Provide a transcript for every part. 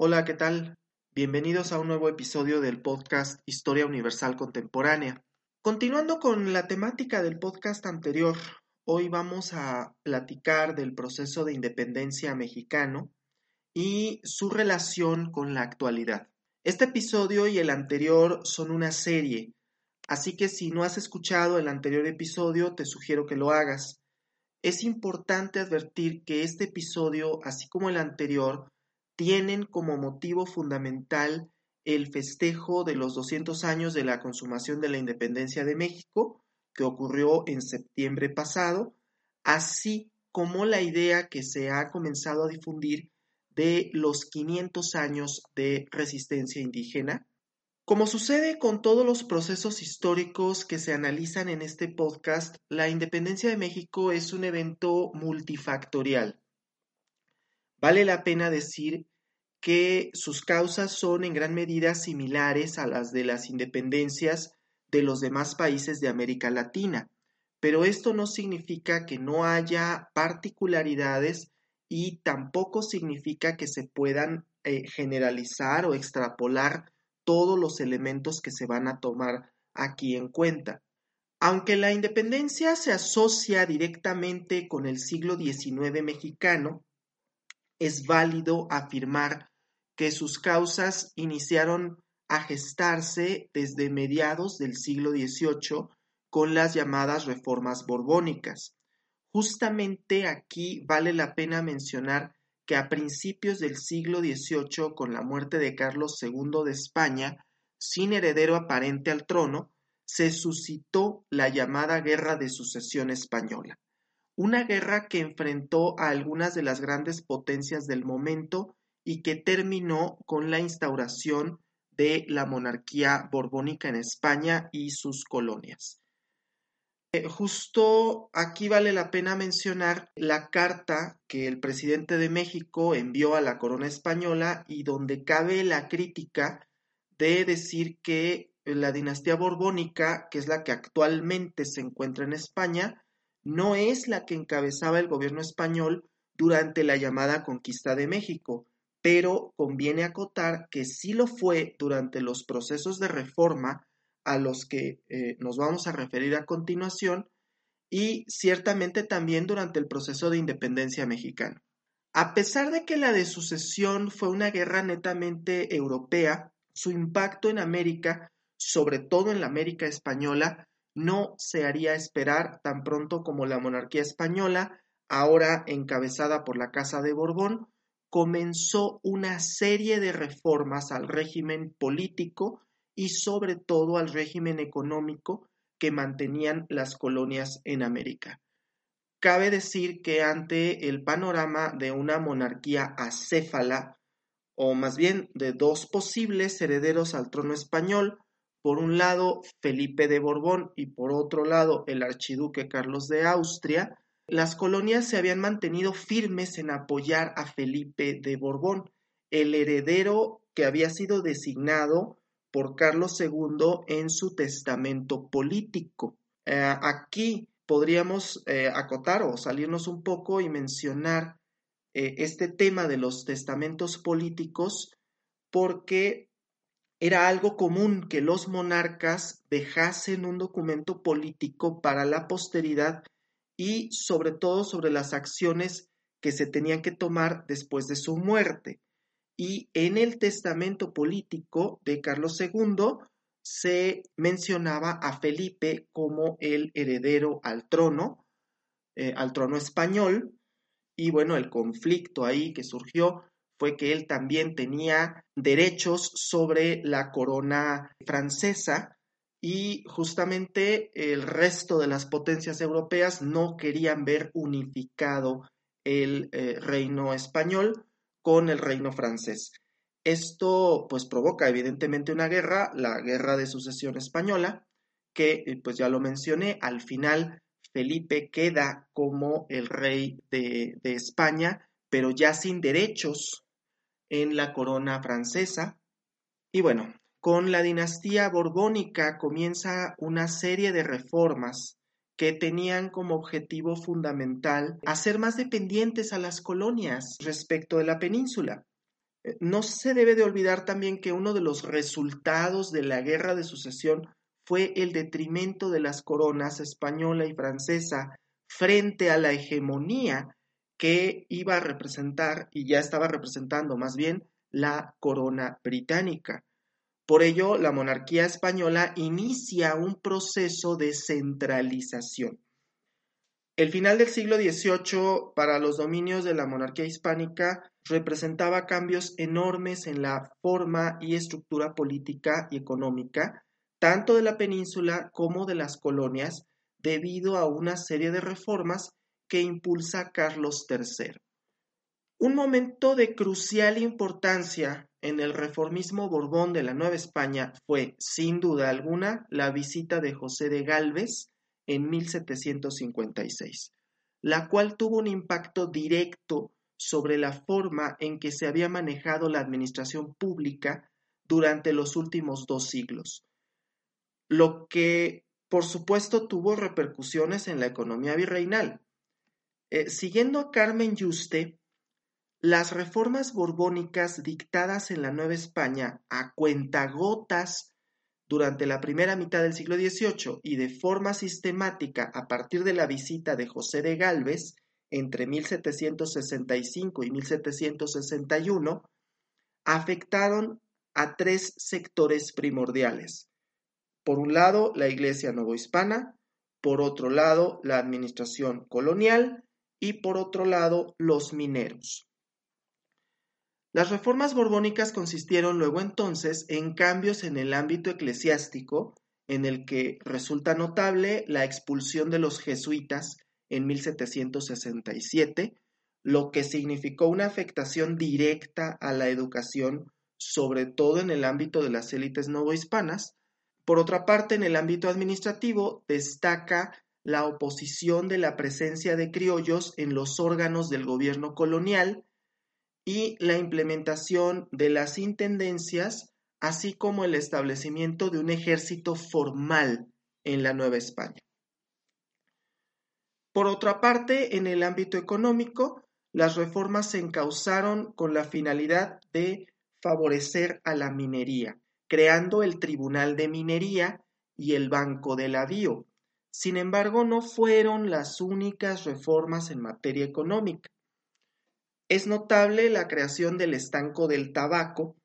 Hola, ¿qué tal? Bienvenidos a un nuevo episodio del podcast Historia Universal Contemporánea. Continuando con la temática del podcast anterior, hoy vamos a platicar del proceso de independencia mexicano y su relación con la actualidad. Este episodio y el anterior son una serie, así que si no has escuchado el anterior episodio, te sugiero que lo hagas. Es importante advertir que este episodio, así como el anterior, tienen como motivo fundamental el festejo de los 200 años de la consumación de la independencia de México, que ocurrió en septiembre pasado, así como la idea que se ha comenzado a difundir de los 500 años de resistencia indígena. Como sucede con todos los procesos históricos que se analizan en este podcast, la independencia de México es un evento multifactorial. Vale la pena decir que sus causas son en gran medida similares a las de las independencias de los demás países de América Latina, pero esto no significa que no haya particularidades y tampoco significa que se puedan eh, generalizar o extrapolar todos los elementos que se van a tomar aquí en cuenta. Aunque la independencia se asocia directamente con el siglo XIX mexicano, es válido afirmar que sus causas iniciaron a gestarse desde mediados del siglo XVIII con las llamadas reformas borbónicas. Justamente aquí vale la pena mencionar que a principios del siglo XVIII, con la muerte de Carlos II de España, sin heredero aparente al trono, se suscitó la llamada Guerra de Sucesión Española una guerra que enfrentó a algunas de las grandes potencias del momento y que terminó con la instauración de la monarquía borbónica en España y sus colonias. Eh, justo aquí vale la pena mencionar la carta que el presidente de México envió a la corona española y donde cabe la crítica de decir que la dinastía borbónica, que es la que actualmente se encuentra en España, no es la que encabezaba el gobierno español durante la llamada conquista de México, pero conviene acotar que sí lo fue durante los procesos de reforma a los que eh, nos vamos a referir a continuación y ciertamente también durante el proceso de independencia mexicana. A pesar de que la de sucesión fue una guerra netamente europea, su impacto en América, sobre todo en la América española, no se haría esperar tan pronto como la monarquía española, ahora encabezada por la Casa de Borbón, comenzó una serie de reformas al régimen político y sobre todo al régimen económico que mantenían las colonias en América. Cabe decir que ante el panorama de una monarquía acéfala, o más bien de dos posibles herederos al trono español, por un lado Felipe de Borbón y por otro lado el archiduque Carlos de Austria, las colonias se habían mantenido firmes en apoyar a Felipe de Borbón, el heredero que había sido designado por Carlos II en su testamento político. Eh, aquí podríamos eh, acotar o salirnos un poco y mencionar eh, este tema de los testamentos políticos porque era algo común que los monarcas dejasen un documento político para la posteridad y sobre todo sobre las acciones que se tenían que tomar después de su muerte. Y en el testamento político de Carlos II se mencionaba a Felipe como el heredero al trono, eh, al trono español, y bueno, el conflicto ahí que surgió fue que él también tenía derechos sobre la corona francesa y justamente el resto de las potencias europeas no querían ver unificado el eh, reino español con el reino francés. Esto pues provoca evidentemente una guerra, la guerra de sucesión española, que eh, pues ya lo mencioné, al final Felipe queda como el rey de, de España, pero ya sin derechos en la corona francesa. Y bueno, con la dinastía borbónica comienza una serie de reformas que tenían como objetivo fundamental hacer más dependientes a las colonias respecto de la península. Eh, no se debe de olvidar también que uno de los resultados de la guerra de sucesión fue el detrimento de las coronas española y francesa frente a la hegemonía que iba a representar y ya estaba representando más bien la corona británica. Por ello, la monarquía española inicia un proceso de centralización. El final del siglo XVIII para los dominios de la monarquía hispánica representaba cambios enormes en la forma y estructura política y económica, tanto de la península como de las colonias, debido a una serie de reformas que impulsa Carlos III. Un momento de crucial importancia en el reformismo borbón de la Nueva España fue, sin duda alguna, la visita de José de Galvez en 1756, la cual tuvo un impacto directo sobre la forma en que se había manejado la administración pública durante los últimos dos siglos, lo que por supuesto tuvo repercusiones en la economía virreinal. Eh, siguiendo a Carmen Yuste, las reformas borbónicas dictadas en la Nueva España a cuentagotas durante la primera mitad del siglo XVIII y de forma sistemática a partir de la visita de José de Galvez entre 1765 y 1761, afectaron a tres sectores primordiales. Por un lado, la Iglesia novohispana, por otro lado, la administración colonial y por otro lado, los mineros. Las reformas borbónicas consistieron luego entonces en cambios en el ámbito eclesiástico, en el que resulta notable la expulsión de los jesuitas en 1767, lo que significó una afectación directa a la educación, sobre todo en el ámbito de las élites novohispanas. Por otra parte, en el ámbito administrativo destaca la oposición de la presencia de criollos en los órganos del gobierno colonial, y la implementación de las intendencias, así como el establecimiento de un ejército formal en la Nueva España. Por otra parte, en el ámbito económico, las reformas se encauzaron con la finalidad de favorecer a la minería, creando el Tribunal de Minería y el Banco del Avío. Sin embargo, no fueron las únicas reformas en materia económica. Es notable la creación del estanco del tabaco,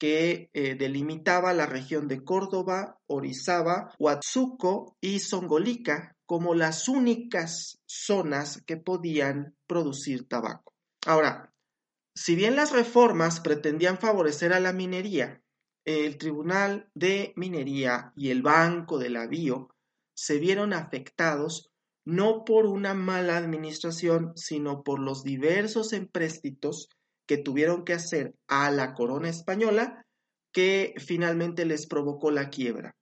que eh, delimitaba la región de Córdoba, Orizaba, Huatzuco y Zongolica como las únicas zonas que podían producir tabaco. Ahora, si bien las reformas pretendían favorecer a la minería, el Tribunal de Minería y el Banco del Avío se vieron afectados no por una mala administración, sino por los diversos empréstitos que tuvieron que hacer a la corona española que finalmente les provocó la quiebra.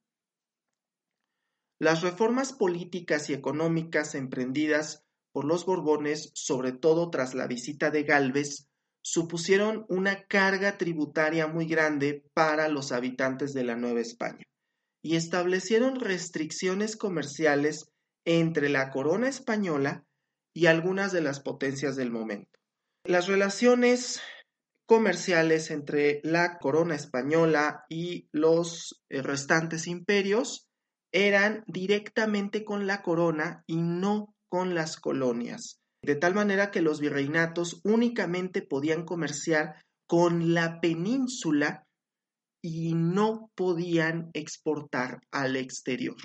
Las reformas políticas y económicas emprendidas por los Borbones, sobre todo tras la visita de Galvez, supusieron una carga tributaria muy grande para los habitantes de la Nueva España y establecieron restricciones comerciales entre la corona española y algunas de las potencias del momento. Las relaciones comerciales entre la corona española y los eh, restantes imperios eran directamente con la corona y no con las colonias, de tal manera que los virreinatos únicamente podían comerciar con la península y no podían exportar al exterior.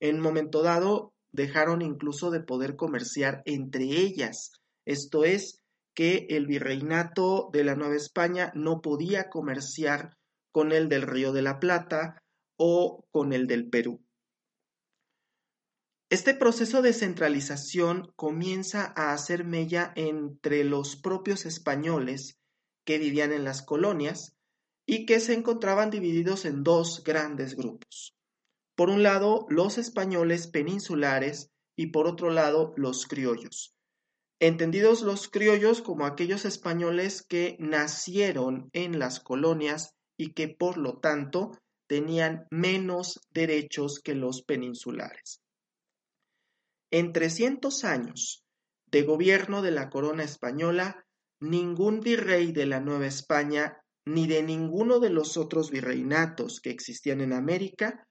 En momento dado, dejaron incluso de poder comerciar entre ellas. Esto es, que el virreinato de la Nueva España no podía comerciar con el del Río de la Plata o con el del Perú. Este proceso de centralización comienza a hacer mella entre los propios españoles que vivían en las colonias y que se encontraban divididos en dos grandes grupos. Por un lado, los españoles peninsulares y por otro lado, los criollos. Entendidos los criollos como aquellos españoles que nacieron en las colonias y que por lo tanto tenían menos derechos que los peninsulares. En 300 años de gobierno de la corona española, ningún virrey de la Nueva España ni de ninguno de los otros virreinatos que existían en América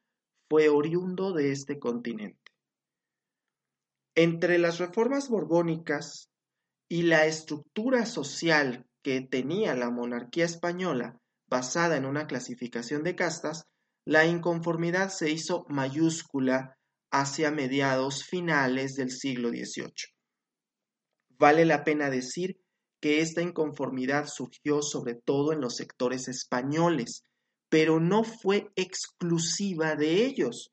fue oriundo de este continente. Entre las reformas borbónicas y la estructura social que tenía la monarquía española basada en una clasificación de castas, la inconformidad se hizo mayúscula hacia mediados finales del siglo XVIII. Vale la pena decir que esta inconformidad surgió sobre todo en los sectores españoles, pero no fue exclusiva de ellos,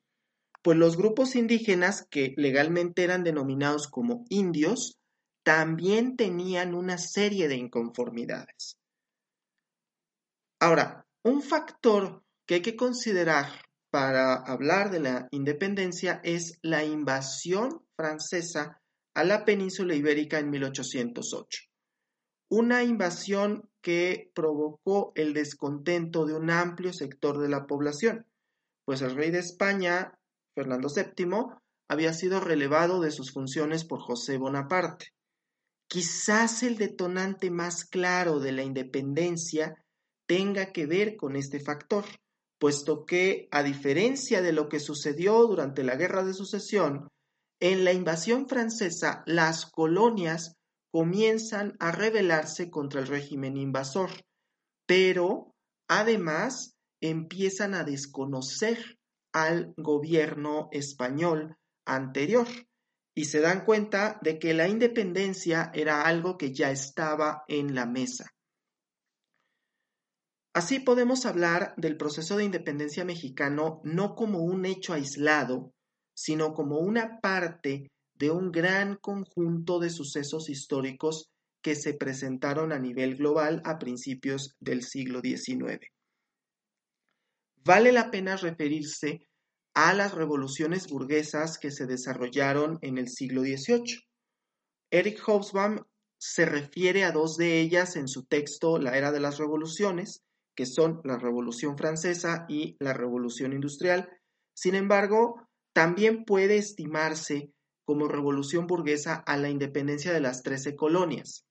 pues los grupos indígenas que legalmente eran denominados como indios también tenían una serie de inconformidades. Ahora, un factor que hay que considerar para hablar de la independencia es la invasión francesa a la península ibérica en 1808. Una invasión que provocó el descontento de un amplio sector de la población, pues el rey de España, Fernando VII, había sido relevado de sus funciones por José Bonaparte. Quizás el detonante más claro de la independencia tenga que ver con este factor, puesto que, a diferencia de lo que sucedió durante la Guerra de Sucesión, en la invasión francesa las colonias comienzan a rebelarse contra el régimen invasor, pero además empiezan a desconocer al gobierno español anterior y se dan cuenta de que la independencia era algo que ya estaba en la mesa. Así podemos hablar del proceso de independencia mexicano no como un hecho aislado, sino como una parte de un gran conjunto de sucesos históricos que se presentaron a nivel global a principios del siglo XIX. Vale la pena referirse a las revoluciones burguesas que se desarrollaron en el siglo XVIII. Eric Hobsbawm se refiere a dos de ellas en su texto La Era de las Revoluciones, que son la Revolución Francesa y la Revolución Industrial. Sin embargo, también puede estimarse como revolución burguesa a la independencia de las trece colonias.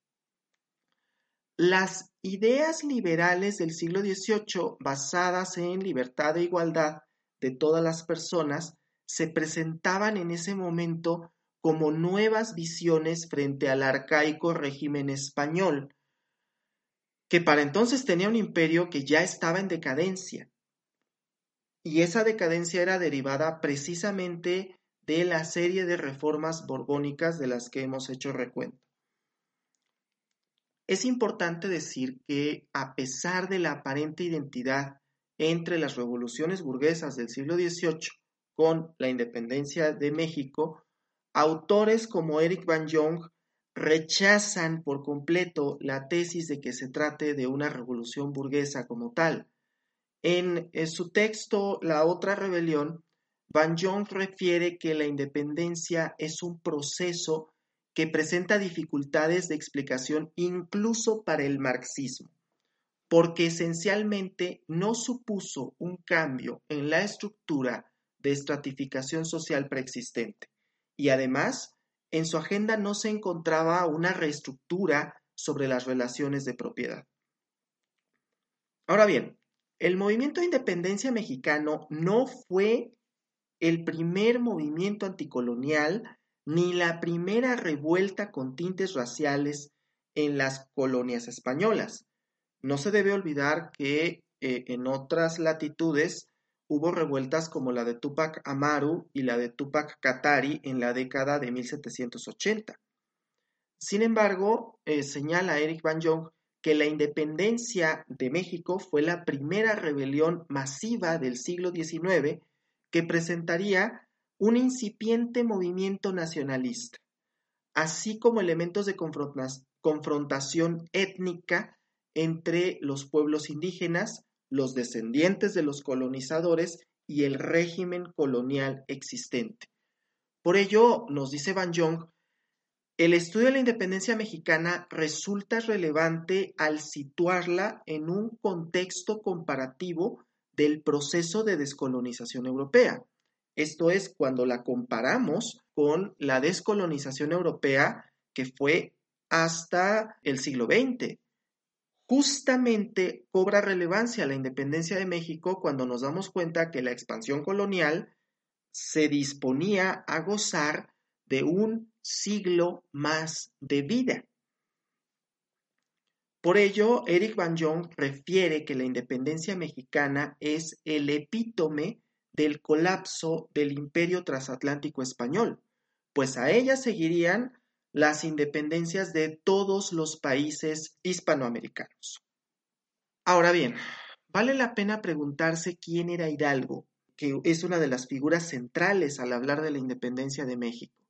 Las ideas liberales del siglo XVIII, basadas en libertad e igualdad de todas las personas, se presentaban en ese momento como nuevas visiones frente al arcaico régimen español, que para entonces tenía un imperio que ya estaba en decadencia. Y esa decadencia era derivada precisamente de la serie de reformas borbónicas de las que hemos hecho recuento. Es importante decir que a pesar de la aparente identidad entre las revoluciones burguesas del siglo XVIII con la independencia de México, autores como Eric Van Jong rechazan por completo la tesis de que se trate de una revolución burguesa como tal. En, su texto La otra rebelión, Van Jong refiere que la independencia es un proceso que presenta dificultades de explicación incluso para el marxismo, porque esencialmente no supuso un cambio en la estructura de estratificación social preexistente y además en su agenda no se encontraba una reestructura sobre las relaciones de propiedad. Ahora bien, el movimiento de independencia mexicano no fue el primer movimiento anticolonial ni la primera revuelta con tintes raciales en las colonias españolas. No se debe olvidar que eh, en otras latitudes hubo revueltas como la de Tupac Amaru y la de Tupac Katari en la década de 1780. Sin embargo, eh, señala Eric Van Jong que la independencia de México fue la primera rebelión masiva del siglo XIX que presentaría un incipiente movimiento nacionalista, así como elementos de confrontación étnica entre los pueblos indígenas, los descendientes de los colonizadores y el régimen colonial existente. Por ello, nos dice Van Jong, el estudio de la independencia mexicana resulta relevante al situarla en un contexto comparativo del proceso de descolonización europea. Esto es cuando la comparamos con la descolonización europea que fue hasta el siglo XX. Justamente cobra relevancia la independencia de México cuando nos damos cuenta que la expansión colonial se disponía a gozar de un siglo más de vida. Por ello, Eric Van Jong refiere que la independencia mexicana es el epítome del colapso del imperio transatlántico español, pues a ella seguirían las independencias de todos los países hispanoamericanos. Ahora bien, vale la pena preguntarse quién era Hidalgo, que es una de las figuras centrales al hablar de la independencia de México.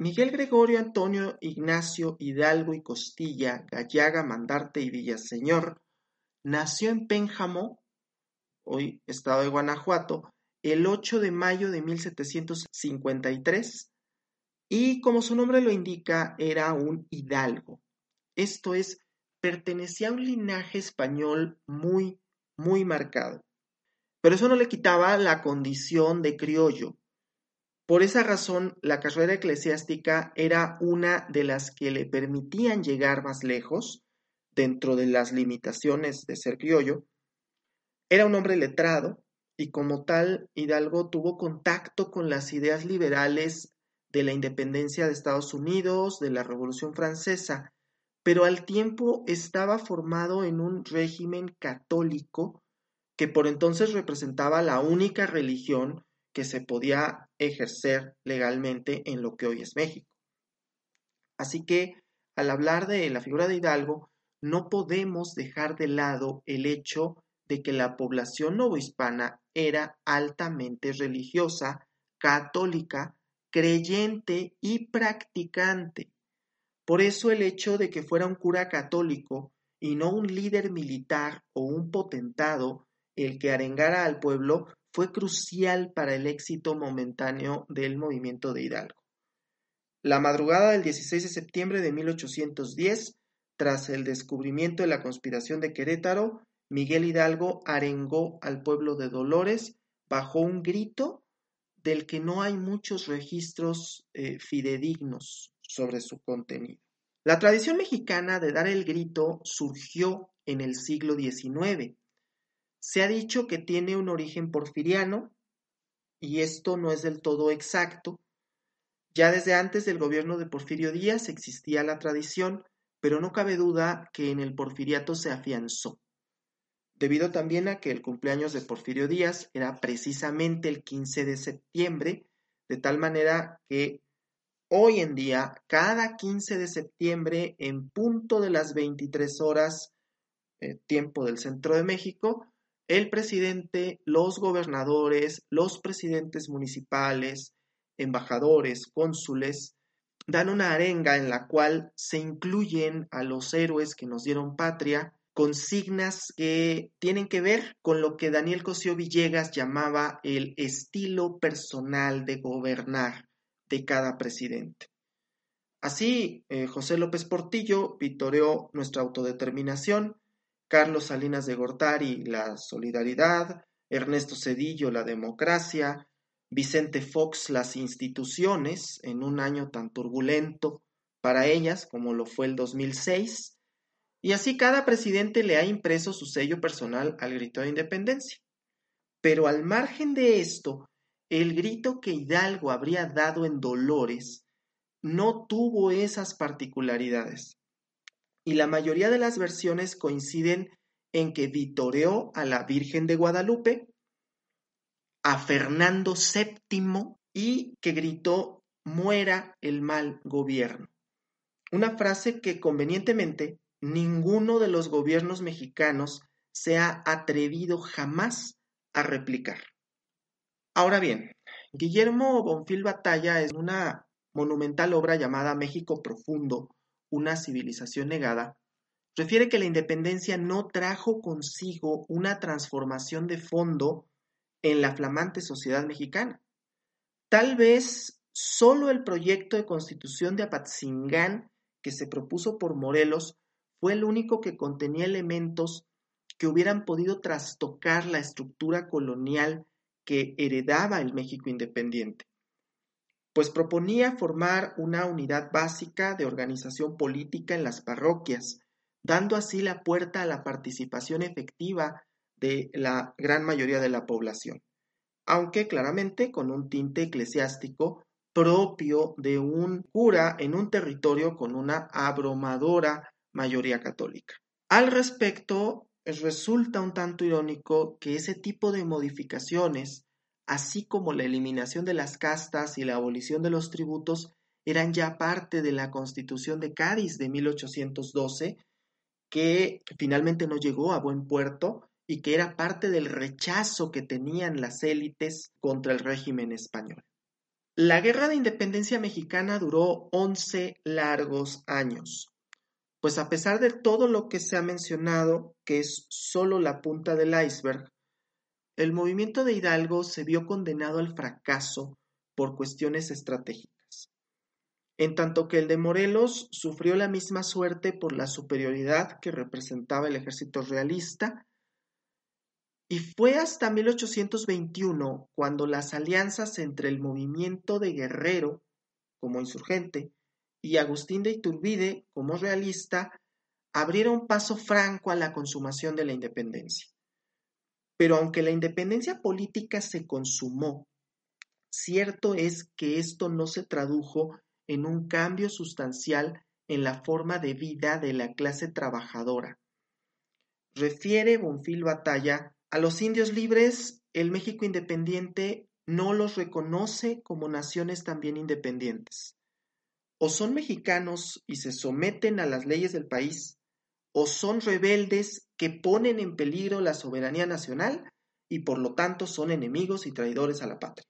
Miguel Gregorio Antonio Ignacio Hidalgo y Costilla, Gallaga, Mandarte y Villaseñor, nació en Pénjamo, hoy estado de Guanajuato, el 8 de mayo de 1753 y como su nombre lo indica era un hidalgo. Esto es, pertenecía a un linaje español muy, muy marcado. Pero eso no le quitaba la condición de criollo, por esa razón, la carrera eclesiástica era una de las que le permitían llegar más lejos, dentro de las limitaciones de ser criollo. Era un hombre letrado y como tal Hidalgo tuvo contacto con las ideas liberales de la independencia de Estados Unidos, de la Revolución Francesa, pero al tiempo estaba formado en un régimen católico que por entonces representaba la única religión que se podía ejercer legalmente en lo que hoy es México. Así que al hablar de la figura de Hidalgo, no podemos dejar de lado el hecho de que la población novohispana era altamente religiosa, católica, creyente y practicante. Por eso el hecho de que fuera un cura católico y no un líder militar o un potentado el que arengara al pueblo fue crucial para el éxito momentáneo del movimiento de Hidalgo. La madrugada del 16 de septiembre de 1810, tras el descubrimiento de la conspiración de Querétaro, Miguel Hidalgo arengó al pueblo de Dolores bajo un grito del que no hay muchos registros eh, fidedignos sobre su contenido. La tradición mexicana de dar el grito surgió en el siglo XIX se ha dicho que tiene un origen porfiriano, y esto no es del todo exacto. Ya desde antes del gobierno de Porfirio Díaz existía la tradición, pero no cabe duda que en el porfiriato se afianzó, debido también a que el cumpleaños de Porfirio Díaz era precisamente el 15 de septiembre, de tal manera que hoy en día, cada 15 de septiembre, en punto de las 23 horas, eh, tiempo del centro de México, el presidente, los gobernadores, los presidentes municipales, embajadores, cónsules, dan una arenga en la cual se incluyen a los héroes que nos dieron patria, consignas que tienen que ver con lo que Daniel Cosío Villegas llamaba el estilo personal de gobernar de cada presidente. Así, eh, José López Portillo vitoreó nuestra autodeterminación, Carlos Salinas de Gortari, la solidaridad, Ernesto Cedillo, la democracia, Vicente Fox, las instituciones, en un año tan turbulento para ellas como lo fue el 2006, y así cada presidente le ha impreso su sello personal al grito de independencia. Pero al margen de esto, el grito que Hidalgo habría dado en Dolores no tuvo esas particularidades y la mayoría de las versiones coinciden en que vitoreó a la Virgen de Guadalupe, a Fernando VII y que gritó muera el mal gobierno. Una frase que convenientemente ninguno de los gobiernos mexicanos se ha atrevido jamás a replicar. Ahora bien, Guillermo Bonfil Batalla es una monumental obra llamada México Profundo, una civilización negada, refiere que la independencia no trajo consigo una transformación de fondo en la flamante sociedad mexicana. Tal vez solo el proyecto de constitución de Apatzingán que se propuso por Morelos fue el único que contenía elementos que hubieran podido trastocar la estructura colonial que heredaba el México independiente. Pues proponía formar una unidad básica de organización política en las parroquias, dando así la puerta a la participación efectiva de la gran mayoría de la población, aunque claramente con un tinte eclesiástico propio de un cura en un territorio con una abrumadora mayoría católica. Al respecto, resulta un tanto irónico que ese tipo de modificaciones, así como la eliminación de las castas y la abolición de los tributos, eran ya parte de la Constitución de Cádiz de 1812, que finalmente no llegó a buen puerto y que era parte del rechazo que tenían las élites contra el régimen español. La Guerra de Independencia Mexicana duró 11 largos años, pues a pesar de todo lo que se ha mencionado, que es solo la punta del iceberg, el movimiento de Hidalgo se vio condenado al fracaso por cuestiones estratégicas, en tanto que el de Morelos sufrió la misma suerte por la superioridad que representaba el ejército realista y fue hasta 1821 cuando las alianzas entre el movimiento de Guerrero, como insurgente, y Agustín de Iturbide, como realista, abrieron paso franco a la consumación de la independencia. Pero aunque la independencia política se consumó, cierto es que esto no se tradujo en un cambio sustancial en la forma de vida de la clase trabajadora. Refiere Bonfil Batalla a los indios libres, el México independiente no los reconoce como naciones también independientes. O son mexicanos y se someten a las leyes del país, o son rebeldes que ponen en peligro la soberanía nacional y por lo tanto son enemigos y traidores a la patria.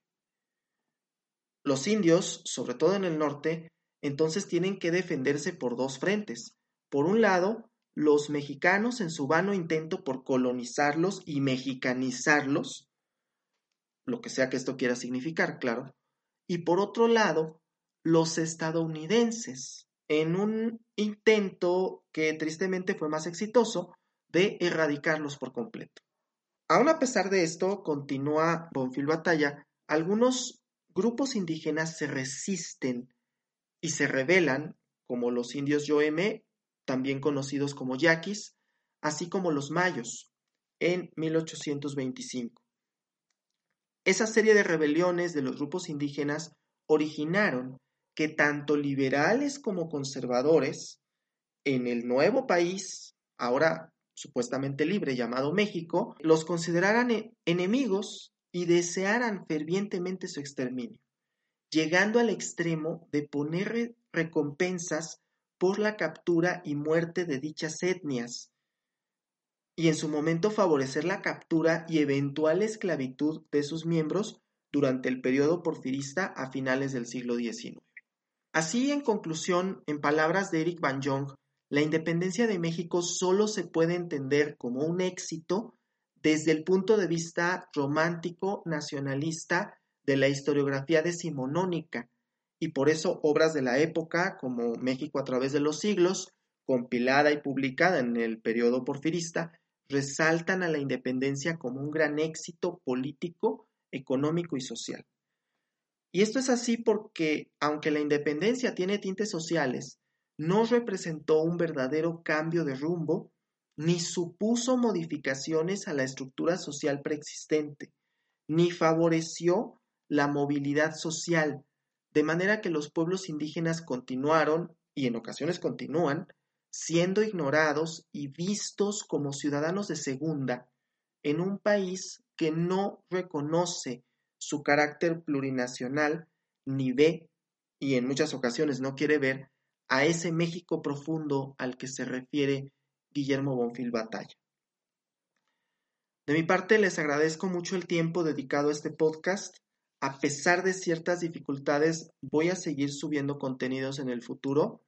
Los indios, sobre todo en el norte, entonces tienen que defenderse por dos frentes. Por un lado, los mexicanos en su vano intento por colonizarlos y mexicanizarlos, lo que sea que esto quiera significar, claro, y por otro lado, los estadounidenses, en un intento que tristemente fue más exitoso de erradicarlos por completo. Aún a pesar de esto, continúa Bonfil Batalla, algunos grupos indígenas se resisten y se rebelan, como los indios Yoeme también conocidos como yaquis, así como los mayos, en 1825. Esa serie de rebeliones de los grupos indígenas originaron que tanto liberales como conservadores en el nuevo país, ahora supuestamente libre llamado México, los consideraran e-, enemigos y desearan fervientemente su exterminio, llegando al extremo de poner recompensas por la captura y muerte de dichas etnias, y en su momento favorecer la captura y eventual esclavitud de sus miembros durante el periodo porfirista a finales del siglo XIX. Así, en conclusión, en palabras de Eric Van Jong, la independencia de México solo se puede entender como un éxito desde el punto de vista romántico nacionalista de la historiografía decimonónica, y por eso obras de la época como México a través de los siglos, compilada y publicada en el periodo porfirista, resaltan a la independencia como un gran éxito político, económico y social. Y esto es así porque, aunque la independencia tiene tintes sociales, no representó un verdadero cambio de rumbo, ni supuso modificaciones a la estructura social preexistente, ni favoreció la movilidad social, de manera que los pueblos indígenas continuaron, y en ocasiones continúan, siendo ignorados y vistos como ciudadanos de segunda en un país que no reconoce su carácter plurinacional ni ve, y en muchas ocasiones no quiere ver, a ese México profundo al que se refiere Guillermo Bonfil Batalla. De mi parte, les agradezco mucho el tiempo dedicado a este podcast a pesar de ciertas dificultades, voy a seguir subiendo contenidos en el futuro.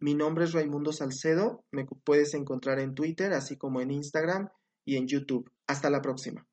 Mi nombre es Raimundo Salcedo, me puedes encontrar en Twitter, así como en Instagram y en YouTube. Hasta la próxima.